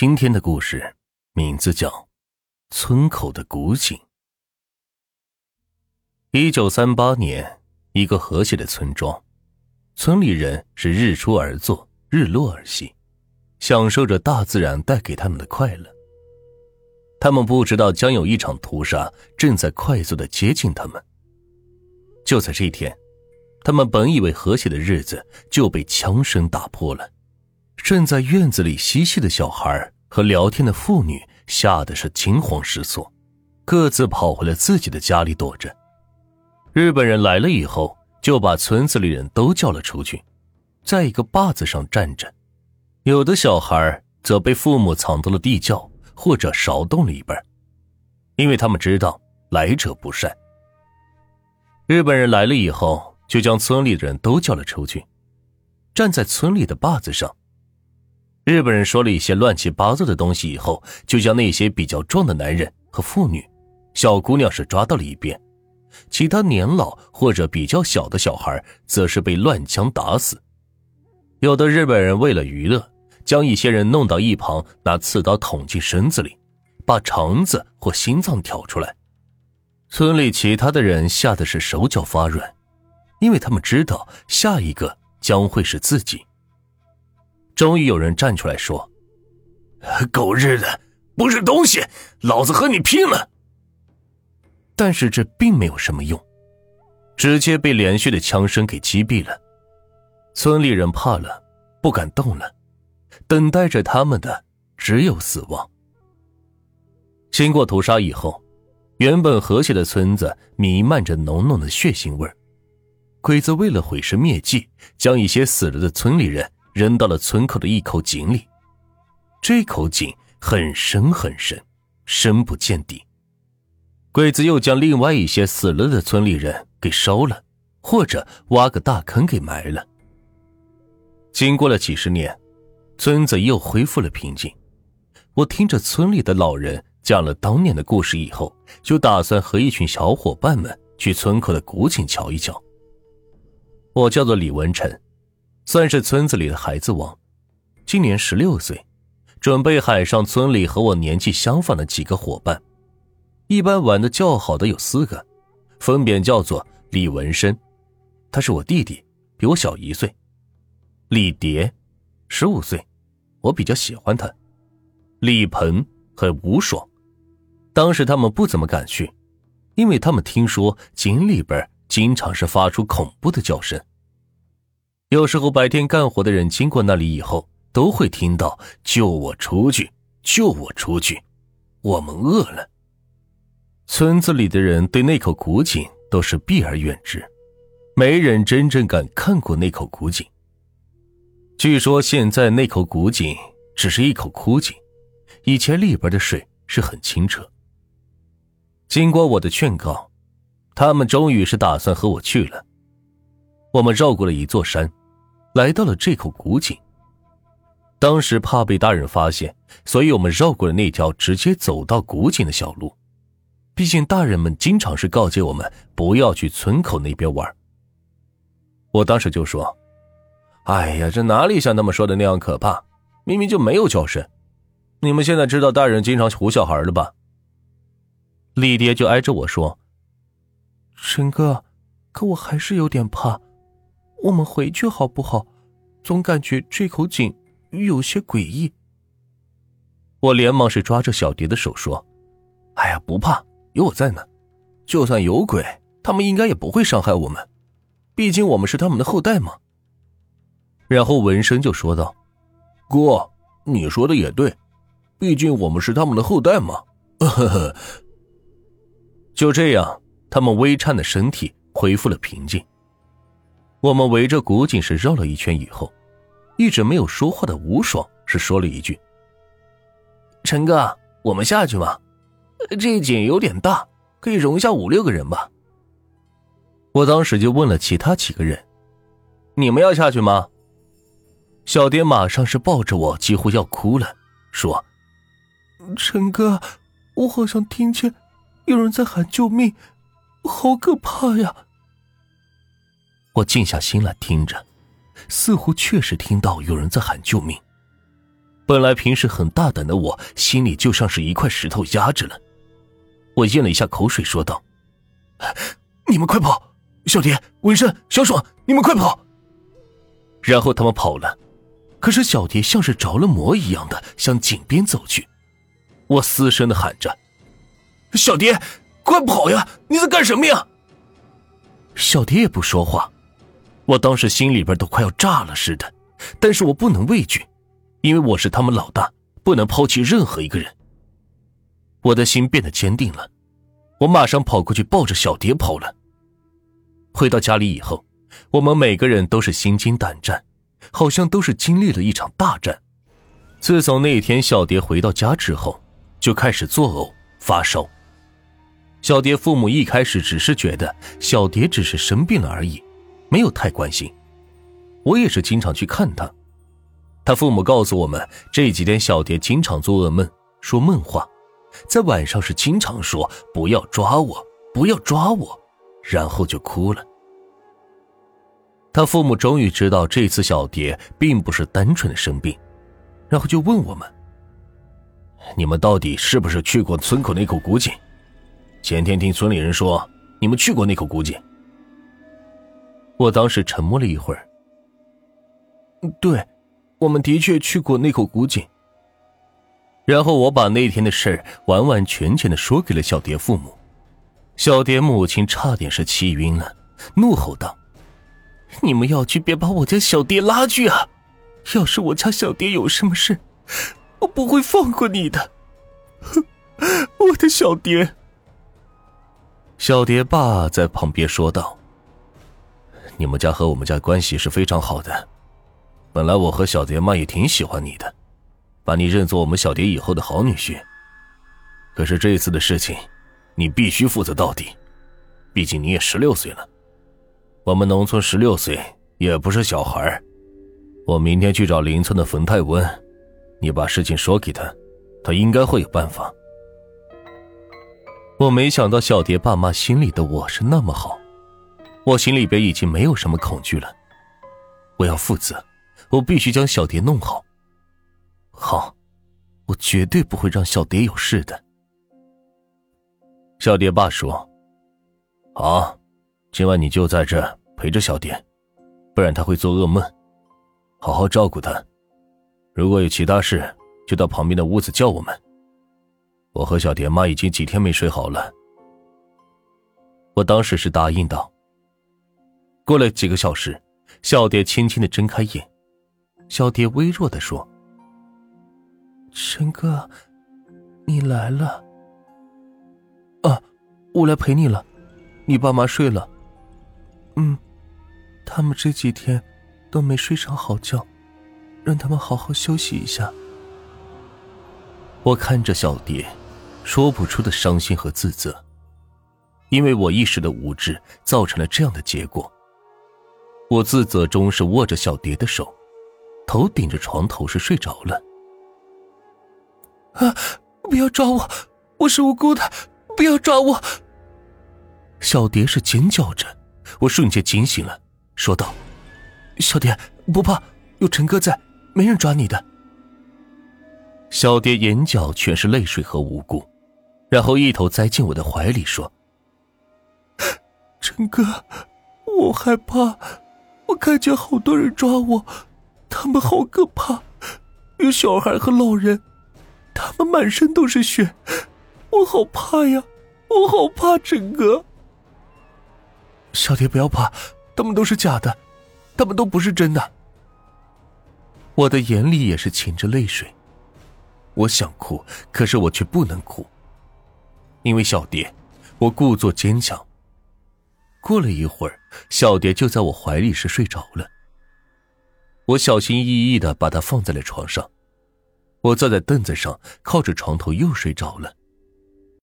今天的故事名字叫《村口的古井》。一九三八年，一个和谐的村庄，村里人是日出而作，日落而息，享受着大自然带给他们的快乐。他们不知道将有一场屠杀正在快速的接近他们。就在这一天，他们本以为和谐的日子就被枪声打破了。正在院子里嬉戏的小孩和聊天的妇女吓得是惊慌失措，各自跑回了自己的家里躲着。日本人来了以后，就把村子里人都叫了出去，在一个坝子上站着。有的小孩则被父母藏到了地窖或者窑洞里边，因为他们知道来者不善。日本人来了以后，就将村里的人都叫了出去，站在村里的坝子上。日本人说了一些乱七八糟的东西以后，就将那些比较壮的男人和妇女、小姑娘是抓到了一边，其他年老或者比较小的小孩则是被乱枪打死。有的日本人为了娱乐，将一些人弄到一旁，拿刺刀捅进身子里，把肠子或心脏挑出来。村里其他的人吓得是手脚发软，因为他们知道下一个将会是自己。终于有人站出来说：“狗日的，不是东西，老子和你拼了！”但是这并没有什么用，直接被连续的枪声给击毙了。村里人怕了，不敢动了，等待着他们的只有死亡。经过屠杀以后，原本和谐的村子弥漫着浓浓的血腥味鬼子为了毁尸灭迹，将一些死了的村里人。扔到了村口的一口井里，这口井很深很深，深不见底。鬼子又将另外一些死了的村里人给烧了，或者挖个大坑给埋了。经过了几十年，村子又恢复了平静。我听着村里的老人讲了当年的故事以后，就打算和一群小伙伴们去村口的古井瞧一瞧。我叫做李文成。算是村子里的孩子王，今年十六岁，准备喊上村里和我年纪相仿的几个伙伴。一般玩的较好的有四个，分别叫做李文生，他是我弟弟，比我小一岁；李蝶，十五岁，我比较喜欢他；李鹏和吴爽。当时他们不怎么敢去，因为他们听说井里边经常是发出恐怖的叫声。有时候白天干活的人经过那里以后，都会听到“救我出去，救我出去，我们饿了。”村子里的人对那口古井都是避而远之，没人真正敢看过那口古井。据说现在那口古井只是一口枯井，以前里边的水是很清澈。经过我的劝告，他们终于是打算和我去了。我们绕过了一座山。来到了这口古井。当时怕被大人发现，所以我们绕过了那条直接走到古井的小路。毕竟大人们经常是告诫我们不要去村口那边玩。我当时就说：“哎呀，这哪里像他们说的那样可怕？明明就没有叫声。你们现在知道大人经常唬小孩了吧？”李爹就挨着我说：“陈哥，可我还是有点怕。”我们回去好不好？总感觉这口井有些诡异。我连忙是抓着小蝶的手说：“哎呀，不怕，有我在呢。就算有鬼，他们应该也不会伤害我们，毕竟我们是他们的后代嘛。”然后文生就说道：“哥，你说的也对，毕竟我们是他们的后代嘛。”呵呵。就这样，他们微颤的身体恢复了平静。我们围着古井是绕了一圈以后，一直没有说话的吴爽是说了一句：“陈哥，我们下去吧，这井有点大，可以容下五六个人吧。”我当时就问了其他几个人：“你们要下去吗？”小蝶马上是抱着我，几乎要哭了，说：“陈哥，我好像听见有人在喊救命，好可怕呀！”我静下心来听着，似乎确实听到有人在喊救命。本来平时很大胆的我，心里就像是一块石头压着了。我咽了一下口水，说道：“你们快跑！小蝶、文山、小爽，你们快跑！”然后他们跑了。可是小蝶像是着了魔一样的向井边走去。我嘶声的喊着：“小蝶，快跑呀！你在干什么呀？”小蝶也不说话。我当时心里边都快要炸了似的，但是我不能畏惧，因为我是他们老大，不能抛弃任何一个人。我的心变得坚定了，我马上跑过去抱着小蝶跑了。回到家里以后，我们每个人都是心惊胆战，好像都是经历了一场大战。自从那天小蝶回到家之后，就开始作呕发烧。小蝶父母一开始只是觉得小蝶只是生病了而已。没有太关心，我也是经常去看他。他父母告诉我们，这几天小蝶经常做噩梦，说梦话，在晚上是经常说“不要抓我，不要抓我”，然后就哭了。他父母终于知道这次小蝶并不是单纯的生病，然后就问我们：“你们到底是不是去过村口那口古井？前天听村里人说你们去过那口古井。”我当时沉默了一会儿。对，我们的确去过那口古井。然后我把那天的事完完全全的说给了小蝶父母。小蝶母亲差点是气晕了，怒吼道：“你们要去，别把我家小蝶拉去啊！要是我家小蝶有什么事，我不会放过你的。哼我的小蝶。”小蝶爸在旁边说道。你们家和我们家关系是非常好的，本来我和小蝶妈也挺喜欢你的，把你认作我们小蝶以后的好女婿。可是这一次的事情，你必须负责到底，毕竟你也十六岁了，我们农村十六岁也不是小孩我明天去找邻村的冯太温，你把事情说给他，他应该会有办法。我没想到小蝶爸妈心里的我是那么好。我心里边已经没有什么恐惧了，我要负责，我必须将小蝶弄好。好，我绝对不会让小蝶有事的。小蝶爸说：“好，今晚你就在这陪着小蝶，不然他会做噩梦。好好照顾他，如果有其他事，就到旁边的屋子叫我们。我和小蝶妈已经几天没睡好了。”我当时是答应道。过了几个小时，小蝶轻轻的睁开眼，小蝶微弱的说：“陈哥，你来了。啊，我来陪你了。你爸妈睡了。嗯，他们这几天都没睡上好觉，让他们好好休息一下。”我看着小蝶，说不出的伤心和自责，因为我一时的无知，造成了这样的结果。我自责中是握着小蝶的手，头顶着床头是睡着了。啊！不要抓我，我是无辜的，不要抓我！小蝶是尖叫着，我瞬间惊醒了，说道：“小蝶不怕，有陈哥在，没人抓你的。”小蝶眼角全是泪水和无辜，然后一头栽进我的怀里说：“陈哥，我害怕。”我看见好多人抓我，他们好可怕，有小孩和老人，他们满身都是血，我好怕呀，我好怕陈哥。小蝶不要怕，他们都是假的，他们都不是真的。我的眼里也是噙着泪水，我想哭，可是我却不能哭，因为小蝶，我故作坚强。过了一会儿，小蝶就在我怀里是睡着了。我小心翼翼的把她放在了床上，我坐在凳子上，靠着床头又睡着了。